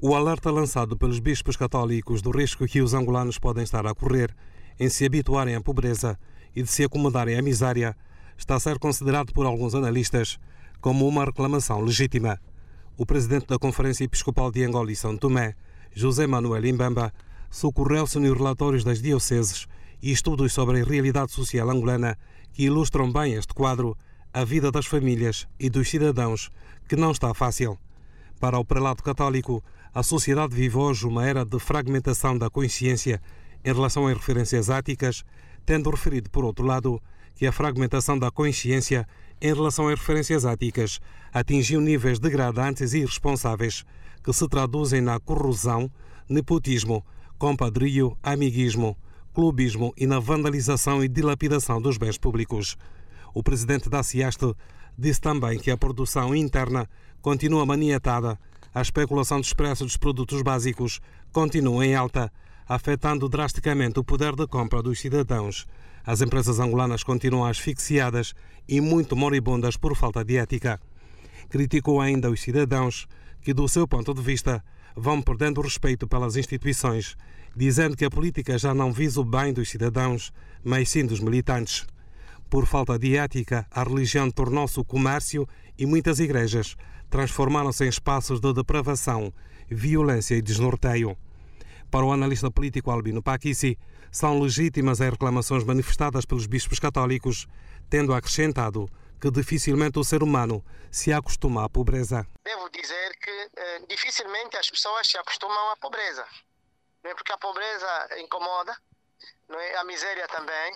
O alerta lançado pelos bispos católicos do risco que os angolanos podem estar a correr em se habituarem à pobreza e de se acomodarem à miséria está a ser considerado por alguns analistas como uma reclamação legítima. O presidente da Conferência Episcopal de Angola e São Tomé, José Manuel Imbamba, socorreu-se nos relatórios das dioceses e estudos sobre a realidade social angolana que ilustram bem este quadro, a vida das famílias e dos cidadãos, que não está fácil. Para o prelado católico, a sociedade vive hoje uma era de fragmentação da consciência em relação às referências áticas, tendo referido, por outro lado, que a fragmentação da consciência em relação às referências áticas atingiu níveis degradantes e irresponsáveis que se traduzem na corrosão, nepotismo, compadrio, amiguismo, clubismo e na vandalização e dilapidação dos bens públicos. O presidente da CIAST disse também que a produção interna continua maniatada, a especulação dos preços dos produtos básicos continua em alta, afetando drasticamente o poder de compra dos cidadãos. As empresas angolanas continuam asfixiadas e muito moribundas por falta de ética. Criticou ainda os cidadãos que, do seu ponto de vista, vão perdendo respeito pelas instituições, dizendo que a política já não visa o bem dos cidadãos, mas sim dos militantes. Por falta de ética, a religião tornou-se o comércio e muitas igrejas transformaram-se em espaços de depravação, violência e desnorteio. Para o analista político Albino Paquisi, são legítimas as reclamações manifestadas pelos bispos católicos, tendo acrescentado que dificilmente o ser humano se acostuma à pobreza. Devo dizer que eh, dificilmente as pessoas se acostumam à pobreza, não é? porque a pobreza incomoda, não é? a miséria também,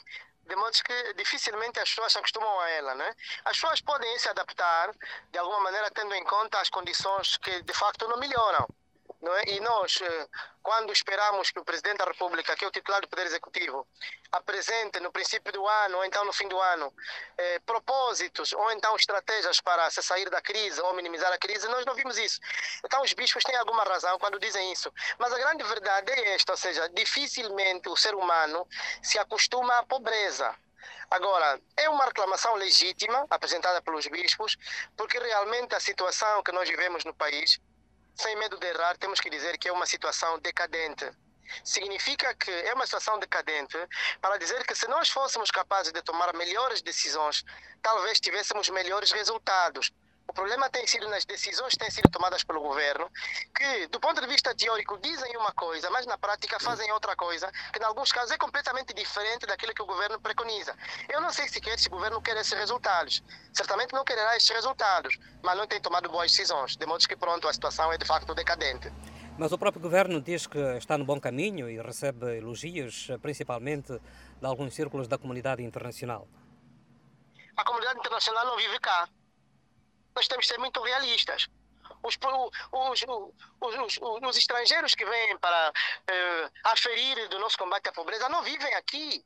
de modo que dificilmente as pessoas se acostumam a ela. Né? As pessoas podem se adaptar de alguma maneira tendo em conta as condições que de facto não melhoram. É? E nós, eh, quando esperamos que o Presidente da República, que é o titular do Poder Executivo, apresente no princípio do ano ou então no fim do ano eh, propósitos ou então estratégias para se sair da crise ou minimizar a crise, nós não vimos isso. Então os bispos têm alguma razão quando dizem isso. Mas a grande verdade é esta, ou seja, dificilmente o ser humano se acostuma à pobreza. Agora, é uma reclamação legítima apresentada pelos bispos, porque realmente a situação que nós vivemos no país sem medo de errar, temos que dizer que é uma situação decadente. Significa que é uma situação decadente para dizer que se nós fôssemos capazes de tomar melhores decisões, talvez tivéssemos melhores resultados. O problema tem sido nas decisões que têm sido tomadas pelo governo, que, do ponto de vista teórico, dizem uma coisa, mas na prática fazem outra coisa, que, em alguns casos, é completamente diferente daquilo que o governo preconiza. Eu não sei sequer se o governo quer esses resultados. Certamente não quererá esses resultados, mas não tem tomado boas decisões, de modo que, pronto, a situação é de facto decadente. Mas o próprio governo diz que está no bom caminho e recebe elogios, principalmente de alguns círculos da comunidade internacional. A comunidade internacional não vive cá nós temos que ser muito realistas. Os, os, os, os estrangeiros que vêm para uh, aferir do nosso combate à pobreza não vivem aqui.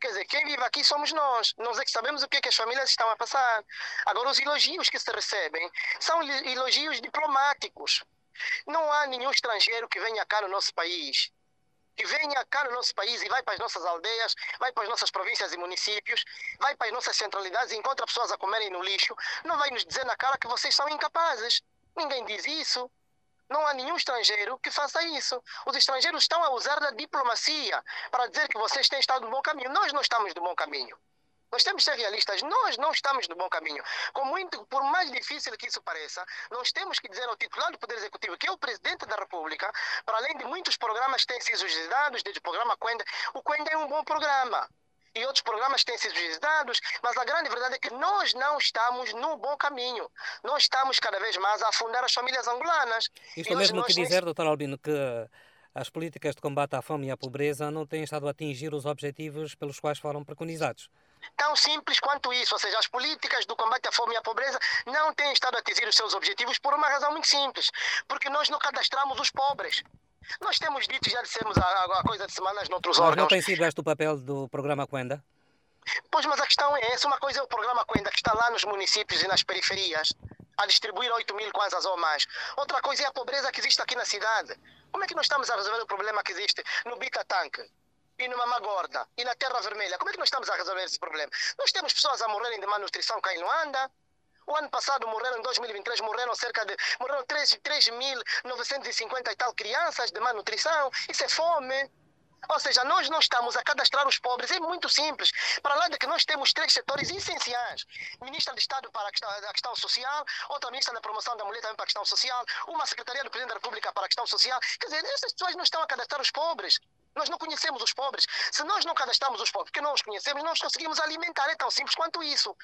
Quer dizer, quem vive aqui somos nós. Nós é que sabemos o que, é que as famílias estão a passar. Agora, os elogios que se recebem são elogios diplomáticos. Não há nenhum estrangeiro que venha cá no nosso país que venha cá no nosso país e vai para as nossas aldeias, vai para as nossas províncias e municípios, vai para as nossas centralidades e encontra pessoas a comerem no lixo, não vai nos dizer na cara que vocês são incapazes. Ninguém diz isso. Não há nenhum estrangeiro que faça isso. Os estrangeiros estão a usar da diplomacia para dizer que vocês têm estado no bom caminho. Nós não estamos no bom caminho. Nós temos que ser realistas, nós não estamos no bom caminho. Com muito, por mais difícil que isso pareça, nós temos que dizer ao titular do Poder Executivo, que é o Presidente da República, para além de muitos programas que têm sido visitados, desde o programa Quenda, o Quenda é um bom programa e outros programas têm sido visitados, mas a grande verdade é que nós não estamos no bom caminho. Nós estamos cada vez mais a afundar as famílias angolanas. Isto mesmo que dizer, doutor Albino, que as políticas de combate à fome e à pobreza não têm estado a atingir os objetivos pelos quais foram preconizados. Tão simples quanto isso, ou seja, as políticas do combate à fome e à pobreza não têm estado a atingir os seus objetivos por uma razão muito simples, porque nós não cadastramos os pobres. Nós temos dito, já dissemos há, coisa de semanas noutros mas órgãos. não tem sido este o papel do programa Quenda? Pois, mas a questão é essa. Uma coisa é o programa Quenda, que está lá nos municípios e nas periferias, a distribuir 8 mil kwanzas ou mais. Outra coisa é a pobreza que existe aqui na cidade. Como é que nós estamos a resolver o problema que existe no Bita Tanque? E numa Mama Gorda e na Terra Vermelha. Como é que nós estamos a resolver esse problema? Nós temos pessoas a morrerem de malnutrição cá em Luanda. O ano passado morreram, em 2023, morreram cerca de morreram 3.950 e tal crianças de malnutrição. Isso é fome. Ou seja, nós não estamos a cadastrar os pobres, é muito simples. Para lá de que nós temos três setores essenciais: ministra de Estado para a questão, a questão, social, outra ministra da promoção da mulher também para a questão social, uma secretaria do Presidente da República para a questão social. Quer dizer, essas pessoas não estão a cadastrar os pobres. Nós não conhecemos os pobres. Se nós não cadastramos os pobres, porque não os conhecemos, os conseguimos alimentar. É tão simples quanto isso.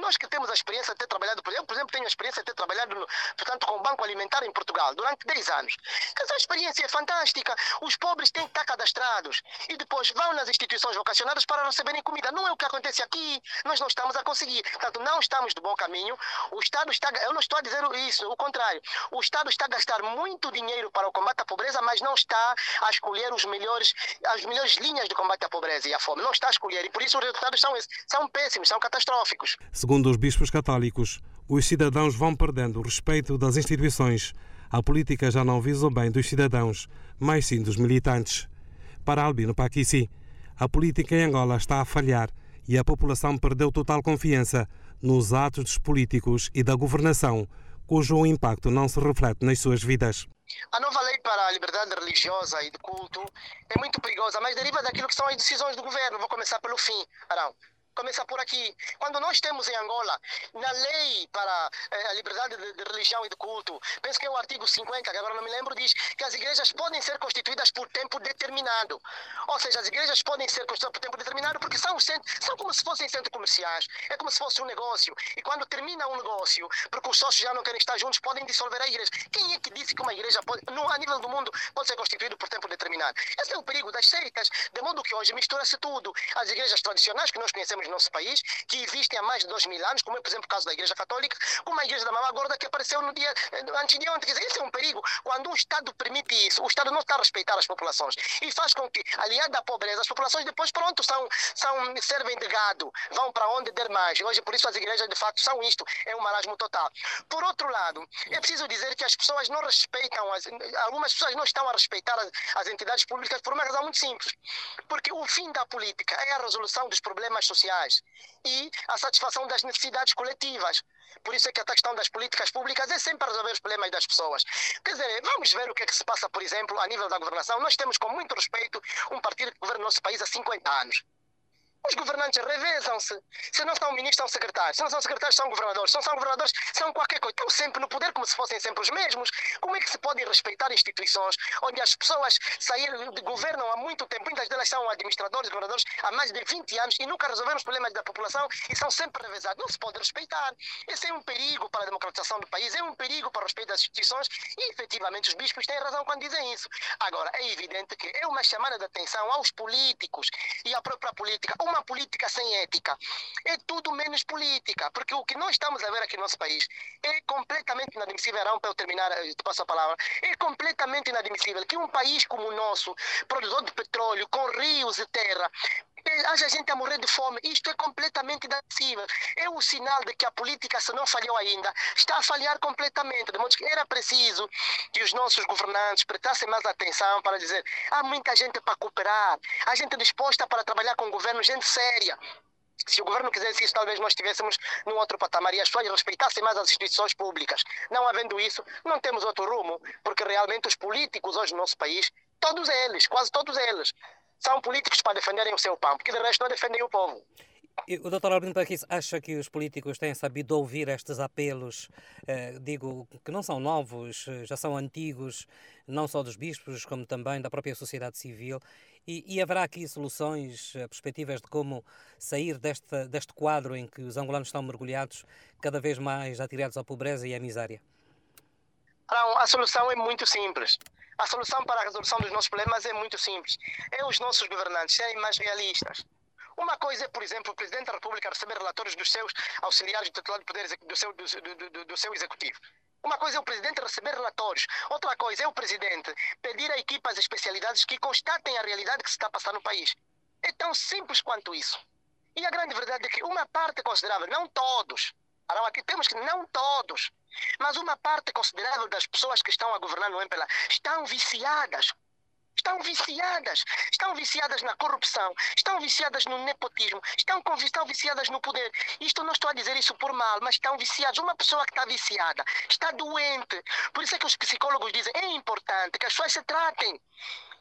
Nós que temos a experiência de ter trabalhado, por exemplo, por exemplo tenho a experiência de ter trabalhado, no, portanto, com o Banco Alimentar em Portugal durante 10 anos. Essa experiência é fantástica. Os pobres têm que estar cadastrados e depois vão nas instituições vocacionadas para receberem comida. Não é o que acontece aqui. Nós não estamos a conseguir. Portanto, não estamos do bom caminho. O Estado está, eu não estou a dizer isso, o contrário. O Estado está a gastar muito dinheiro para o combate à pobreza, mas não está a escolher os melhores, as melhores linhas de combate à pobreza e à fome. Não está a escolher e por isso os resultados são esses. São péssimos, são catastróficos. Segundo os bispos católicos, os cidadãos vão perdendo o respeito das instituições. A política já não visa o bem dos cidadãos, mas sim dos militantes. Para Albino Paquissi, a política em Angola está a falhar e a população perdeu total confiança nos atos dos políticos e da governação, cujo impacto não se reflete nas suas vidas. A nova lei para a liberdade religiosa e de culto é muito perigosa, mas deriva daquilo que são as decisões do governo. Vou começar pelo fim, Arão começa por aqui. Quando nós temos em Angola, na lei para eh, a liberdade de, de, religião e de culto, penso que é o artigo 50, que agora não me lembro, diz que as igrejas podem ser constituídas por tempo determinado. Ou seja, as igrejas podem ser constituídas por tempo determinado porque são, são como se fossem centros comerciais. É como se fosse um negócio. E quando termina um negócio, porque os sócios já não querem estar juntos, podem dissolver a igreja. Quem é que disse que uma igreja pode, no, a nível do mundo pode ser constituída por tempo determinado? Esse é o perigo das seitas, de modo que hoje mistura-se tudo. As igrejas tradicionais que nós conhecemos no nosso país, que existem há mais de dois mil anos, como é, por exemplo, o caso da Igreja Católica, como a Igreja da Mama Gorda que apareceu no dia eh, antes de ontem. Quer dizer, isso é um perigo. Quando o Estado permite isso, o Estado não está a respeitar as populações e faz com que, aliado à pobreza, as populações depois, pronto, são, são, servem de gado, vão para onde der mais. Hoje, por isso, as igrejas de facto são isto, é um marasmo total. Por outro lado, é preciso dizer que as pessoas não respeitam, as, algumas pessoas não estão a respeitar as, as entidades públicas por uma razão muito simples. Porque o fim da política é a resolução dos problemas sociais e a satisfação das necessidades coletivas. Por isso é que a questão das políticas públicas é sempre resolver os problemas das pessoas. Quer dizer, vamos ver o que é que se passa, por exemplo, a nível da governação. Nós temos, com muito respeito, um partido que governa o nosso país há 50 anos. Os governantes revezam-se. Se não são ministros, são secretários. Se não são secretários, são governadores. Se não são governadores, são qualquer coisa. Estão sempre no poder como se fossem sempre os mesmos. Como é que se podem respeitar instituições onde as pessoas saíram, governam há muito tempo? Muitas delas são administradores, governadores há mais de 20 anos e nunca resolveram os problemas da população e são sempre revezados. Não se pode respeitar. Esse é um perigo para a democratização do país, é um perigo para o respeito das instituições e, efetivamente, os bispos têm razão quando dizem isso. Agora, é evidente que é uma chamada de atenção aos políticos e à própria política uma política sem ética. É tudo menos política, porque o que nós estamos a ver aqui no nosso país é completamente inadmissível. Arão, para eu terminar, eu te passo a palavra. É completamente inadmissível que um país como o nosso, produtor de petróleo, com rios e terra, haja gente a morrer de fome. Isto é completamente inadmissível. É o sinal de que a política, se não falhou ainda, está a falhar completamente. De modo que era preciso que os nossos governantes prestassem mais atenção para dizer há muita gente para cooperar, há gente disposta para trabalhar com o governo, gente séria. Se o governo quisesse isso, talvez nós estivéssemos num outro patamar e as pessoas respeitassem mais as instituições públicas. Não havendo isso, não temos outro rumo, porque realmente os políticos hoje no nosso país, todos eles, quase todos eles, são políticos para defenderem o seu pão, porque de resto não defendem o povo. O Dr. Albino Paquis acha que os políticos têm sabido ouvir estes apelos, eh, digo, que não são novos, eh, já são antigos, não só dos bispos, como também da própria sociedade civil, e, e haverá aqui soluções, eh, perspectivas de como sair deste, deste quadro em que os angolanos estão mergulhados cada vez mais atirados à pobreza e à miséria? Não, a solução é muito simples. A solução para a resolução dos nossos problemas é muito simples. É os nossos governantes serem mais realistas. Uma coisa é, por exemplo, o Presidente da República receber relatórios dos seus auxiliares do titular do poder do seu, do, do, do seu executivo. Uma coisa é o presidente receber relatórios, outra coisa é o presidente pedir a equipas de especialidades que constatem a realidade que se está passando no país. É tão simples quanto isso. E a grande verdade é que uma parte considerável, não todos, aqui temos que não todos, mas uma parte considerável das pessoas que estão a governar no MPLA estão viciadas estão viciadas. Estão viciadas na corrupção, estão viciadas no nepotismo, estão, estão viciadas no poder. Isto não estou a dizer isso por mal, mas estão viciadas. Uma pessoa que está viciada está doente. Por isso é que os psicólogos dizem é importante que as pessoas se tratem.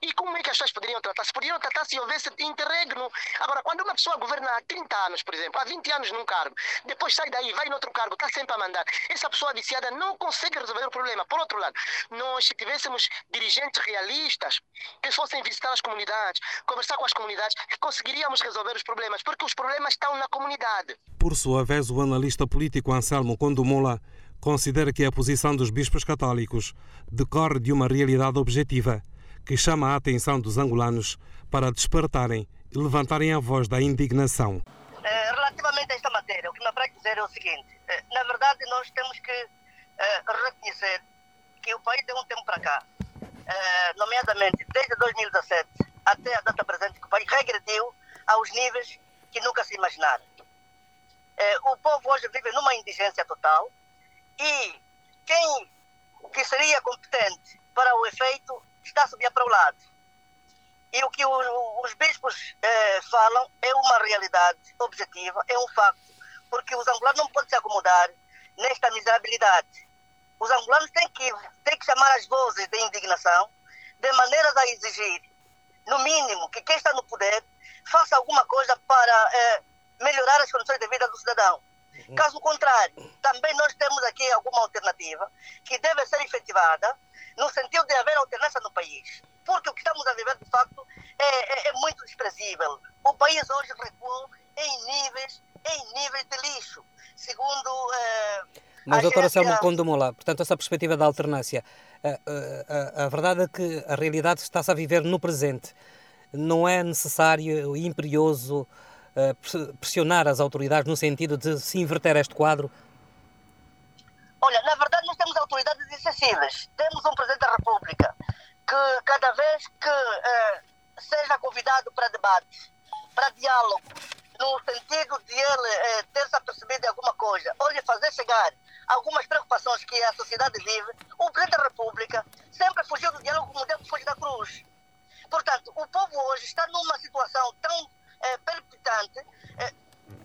E como é que as pessoas poderiam tratar? Se poderiam tratar se houvesse interregno. Agora, quando uma pessoa governa há 30 anos, por exemplo, há 20 anos num cargo, depois sai daí, vai em outro cargo, está sempre a mandar, essa pessoa viciada não consegue resolver o problema. Por outro lado, nós, se tivéssemos dirigentes realistas que fossem visitar as comunidades, conversar com as comunidades, conseguiríamos resolver os problemas, porque os problemas estão na comunidade. Por sua vez, o analista político Anselmo Condomola considera que a posição dos bispos católicos decorre de uma realidade objetiva que chama a atenção dos angolanos para despertarem e levantarem a voz da indignação. Eh, relativamente a esta matéria, o que me apraz dizer é o seguinte: eh, na verdade, nós temos que eh, reconhecer que o país, de um tempo para cá, nomeadamente desde 2017 até a data presente, que o país regrediu aos níveis que nunca se imaginaram. O povo hoje vive numa indigência total e quem que seria competente para o efeito está a subir para o lado. E o que o, os bispos eh, falam é uma realidade objetiva, é um facto, porque os angolanos não podem se acomodar nesta miserabilidade. Os angolanos têm que, têm que chamar as vozes de indignação, de maneiras a exigir, no mínimo, que quem está no poder faça alguma coisa para eh, melhorar as condições de vida do cidadão. Uhum. Caso contrário, também nós temos aqui alguma alternativa que deve ser efetivada no sentido de haver alternância no país. Porque o que estamos a viver, de facto, é, é, é muito desprezível. O país hoje recuou em níveis, em níveis de lixo. Segundo. Eh, Mas, doutora Selma Condomola, portanto, essa perspectiva da alternância, a, a, a, a verdade é que a realidade está-se a viver no presente. Não é necessário e imperioso pressionar as autoridades no sentido de se inverter este quadro Olha, na verdade nós temos autoridades excessivas. Temos um Presidente da República que cada vez que eh, seja convidado para debate, para diálogo, no sentido de ele eh, ter se apercebido de alguma coisa, ou lhe fazer chegar algumas preocupações que a sociedade vive, o Presidente da República sempre fugiu do diálogo como deve fugir da cruz. Portanto, o povo hoje está numa situação tão palpitante, eh,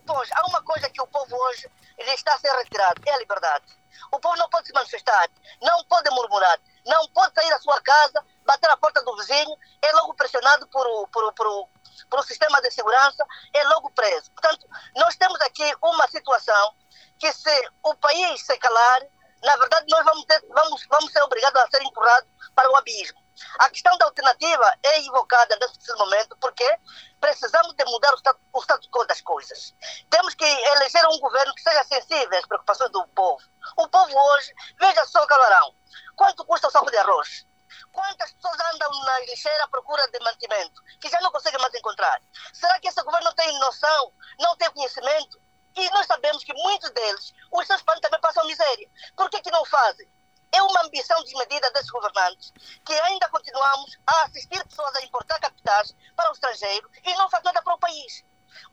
pois há uma coisa que o povo hoje está a ser retirado, é a liberdade. O povo não pode se manifestar, não pode murmurar, não pode sair da sua casa, bater na porta do vizinho, é logo pressionado por, por, por, por um sistema de segurança, é logo preso. Portanto, nós temos aqui uma situação que se o país se calar, na verdade nós vamos, ter, vamos, vamos ser obrigados a ser empurrados para o abismo. A questão da alternativa é invocada nesse momento porque precisamos de mudar o status, quo das coisas. Temos que eleger um governo que seja sensível às preocupações do povo. O povo hoje, veja só, Calarão, quanto custa o saco de arroz? Quantas pessoas andam na lixeira à procura de mantimento, que já não conseguem mais encontrar? Será que esse governo não tem noção, não tem conhecimento? E nós sabemos que muitos deles, os seus pais também passam miséria. Por que, que não fazem? É uma ambição desmedida desses governantes que ainda continuamos a assistir pessoas a importar capitais para o estrangeiro e não faz nada para o país.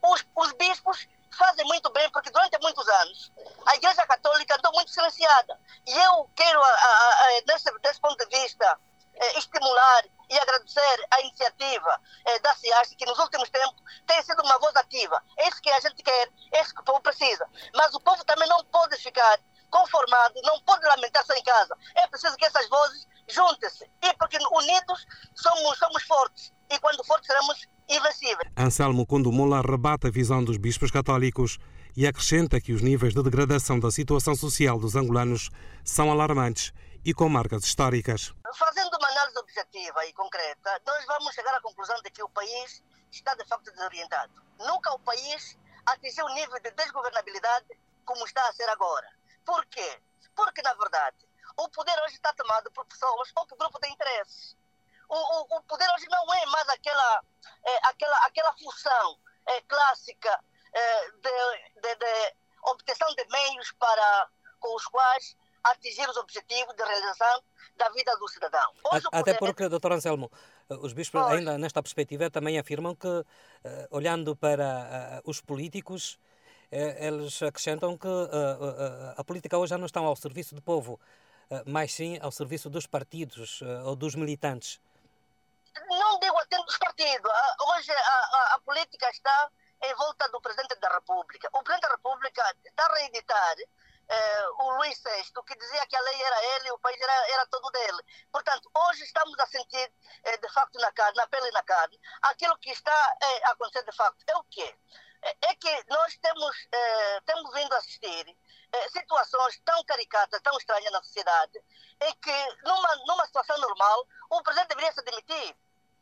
Os, os bispos fazem muito bem porque durante muitos anos a Igreja Católica andou muito silenciada. E eu quero, a, a, a, desse, desse ponto de vista, eh, estimular e agradecer a iniciativa eh, da CIAS, que nos últimos tempos tem sido uma voz ativa. É isso que a gente quer, é isso que o povo precisa. Mas o povo também não pode ficar conformado, não pode lamentar-se em casa. É preciso que essas vozes juntem-se. E porque unidos somos, somos fortes. E quando fortes seremos invencíveis. Anselmo Condomola rebate a visão dos bispos católicos e acrescenta que os níveis de degradação da situação social dos angolanos são alarmantes e com marcas históricas. Fazendo uma análise objetiva e concreta, nós vamos chegar à conclusão de que o país está de facto desorientado. Nunca o país atingiu o nível de desgovernabilidade como está a ser agora. Por quê? Porque, na verdade, o poder hoje está tomado por pessoas ou por grupo de interesses. O, o, o poder hoje não é mais aquela, é, aquela, aquela função é, clássica é, de, de, de obtenção de meios para, com os quais atingir os objetivos de realização da vida do cidadão. Hoje Até porque, doutor Anselmo, os bispos, pois. ainda nesta perspectiva, também afirmam que, eh, olhando para uh, os políticos, é, eles acrescentam que uh, uh, a política hoje já não está ao serviço do povo, mas sim ao serviço dos partidos ou dos militantes. não digo atento dos partidos. Ah, hoje a, a, a, política está em volta do Presidente da República. O Presidente da República está a reeditar eh, o Luís VI, que dizia que a lei era ele o país era, era todo dele. Portanto, hoje estamos a sentir, eh, de facto, na carne, na pele e na carne, aquilo que está eh, a acontecer de facto. É o quê? É, é que nós temos, eh, temos vindo assistir eh, situações tão caricatas, tão estranhas na sociedade, em que, numa, numa situação normal, o presidente deveria se demitir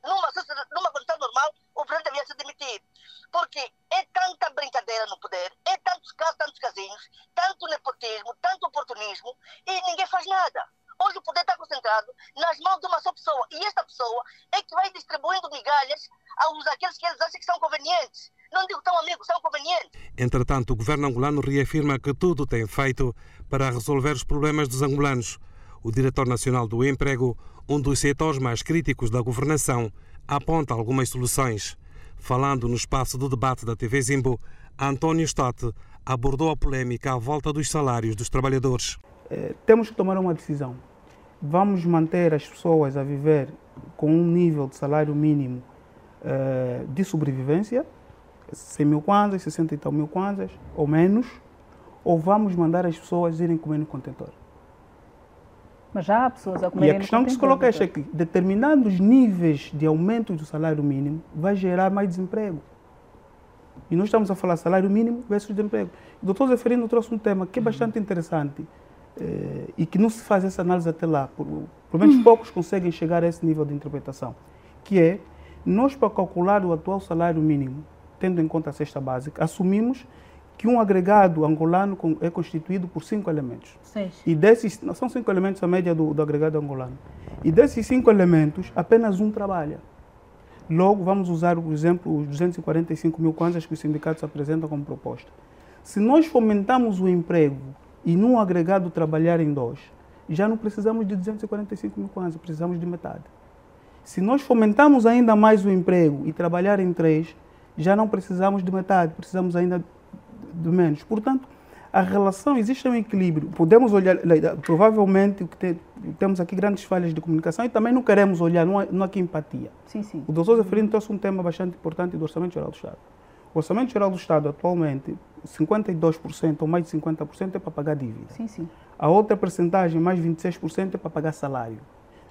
numa, numa condição normal, o presidente devia se demitir. Porque é tanta brincadeira no poder, é tantos casos, tantos casinhos, tanto nepotismo, tanto oportunismo, e ninguém faz nada. Hoje o poder está concentrado nas mãos de uma só pessoa. E esta pessoa é que vai distribuindo migalhas aos aqueles que eles acham que são convenientes. Não digo tão amigos, são convenientes. Entretanto, o governo angolano reafirma que tudo tem feito para resolver os problemas dos angolanos. O diretor nacional do emprego um dos setores mais críticos da governação, aponta algumas soluções. Falando no espaço do debate da TV Zimbo, António Stott abordou a polémica à volta dos salários dos trabalhadores. É, temos que tomar uma decisão. Vamos manter as pessoas a viver com um nível de salário mínimo é, de sobrevivência, 100 mil kwanzas, 60 e tal mil kwanzas, ou menos, ou vamos mandar as pessoas irem comer no contentor? Mas já há pessoas a comerem E a questão que se coloca é que determinados níveis de aumento do salário mínimo vai gerar mais desemprego. E nós estamos a falar salário mínimo versus desemprego. O doutor Zeferino trouxe um tema que é bastante interessante eh, e que não se faz essa análise até lá. Por, pelo menos poucos conseguem chegar a esse nível de interpretação. Que é, nós para calcular o atual salário mínimo, tendo em conta a cesta básica, assumimos que um agregado angolano é constituído por cinco elementos. Seis. E desses, são cinco elementos a média do, do agregado angolano. E desses cinco elementos, apenas um trabalha. Logo, vamos usar, por exemplo, os 245 mil kwanzas que os sindicatos apresentam como proposta. Se nós fomentamos o emprego e num agregado trabalhar em dois, já não precisamos de 245 mil kwanzas, precisamos de metade. Se nós fomentamos ainda mais o emprego e trabalhar em três, já não precisamos de metade, precisamos ainda de menos. Portanto, a relação, existe um equilíbrio. Podemos olhar, provavelmente o que tem, temos aqui grandes falhas de comunicação e também não queremos olhar, não há, não há aqui empatia. Sim, sim. O doutor Zeferino trouxe um tema bastante importante do Orçamento Geral do Estado. O Orçamento Geral do Estado, atualmente, 52% ou mais de 50% é para pagar dívida. Sim, sim. A outra percentagem, mais 26%, é para pagar salário.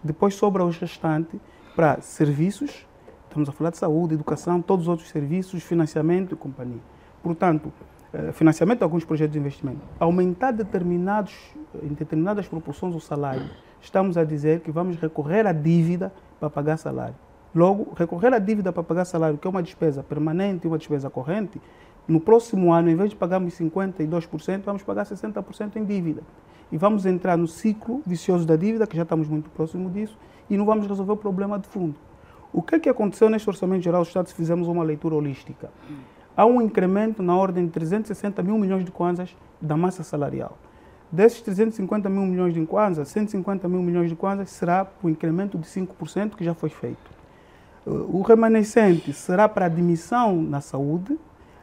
Depois sobra os restantes para serviços, estamos a falar de saúde, educação, todos os outros serviços, financiamento e companhia. Portanto, eh, financiamento de alguns projetos de investimento, aumentar determinados, em determinadas proporções o salário, estamos a dizer que vamos recorrer à dívida para pagar salário. Logo, recorrer à dívida para pagar salário, que é uma despesa permanente uma despesa corrente, no próximo ano, em vez de pagarmos 52%, vamos pagar 60% em dívida. E vamos entrar no ciclo vicioso da dívida, que já estamos muito próximo disso, e não vamos resolver o problema de fundo. O que é que aconteceu neste Orçamento Geral do Estado se fizermos uma leitura holística? há um incremento na ordem de 360 mil milhões de kwanzas da massa salarial. Desses 350 mil milhões de kwanzas, 150 mil milhões de kwanzas será o incremento de 5% que já foi feito. O remanescente será para admissão na saúde,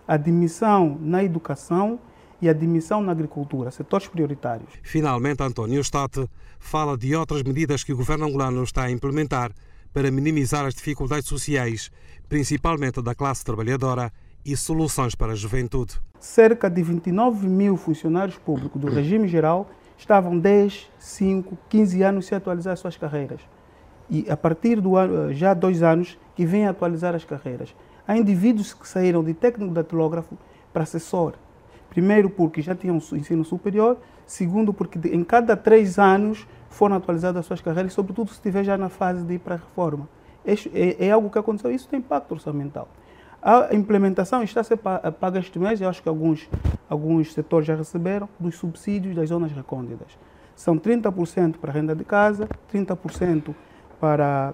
admissão na educação e admissão na agricultura, setores prioritários. Finalmente, António Stott fala de outras medidas que o governo angolano está a implementar para minimizar as dificuldades sociais, principalmente da classe trabalhadora e soluções para a juventude. Cerca de 29 mil funcionários públicos do regime geral estavam 10, 5, 15 anos sem atualizar suas carreiras. E a partir do ano, eh, já dois anos que vêm atualizar as carreiras. Há indivíduos que saíram de técnico datilógrafo para assessor. Primeiro, porque já tinham ensino superior. Segundo, porque em cada três anos foram atualizadas as suas carreiras, sobretudo se estiver já na fase de ir para a reforma. É, é algo que aconteceu. Isso tem impacto orçamental. A implementação está a ser paga este mês, eu acho que alguns, alguns setores já receberam, dos subsídios das zonas recônditas. São 30% para renda de casa, 30% para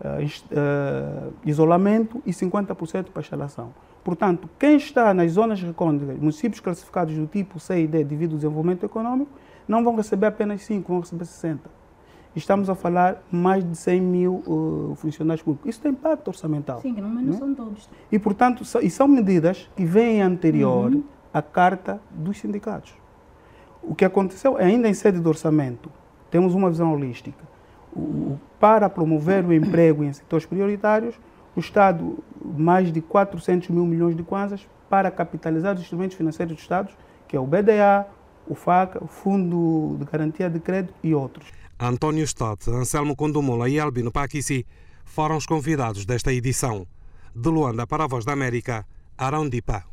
uh, uh, isolamento e 50% para instalação. Portanto, quem está nas zonas recônditas, municípios classificados do tipo C e D devido ao desenvolvimento econômico, não vão receber apenas 5, vão receber 60 estamos a falar mais de 100 mil uh, funcionários públicos. Isso tem impacto orçamental. Sim, não, mas não, não é? são todos. E, portanto, so, e são medidas que vêm anterior uhum. à carta dos sindicatos. O que aconteceu, ainda em sede de orçamento, temos uma visão holística. para promover o emprego em setores prioritários, o Estado mais de 400 mil milhões de kwanzas para capitalizar os instrumentos financeiros do Estado, que é o BDA, o FACA, o Fundo de Garantia de Crédito e outros. António Stott, Anselmo Condomola e Albino Paquisi foram os convidados desta edição. De Luanda para a Voz da América, Arão Dipa.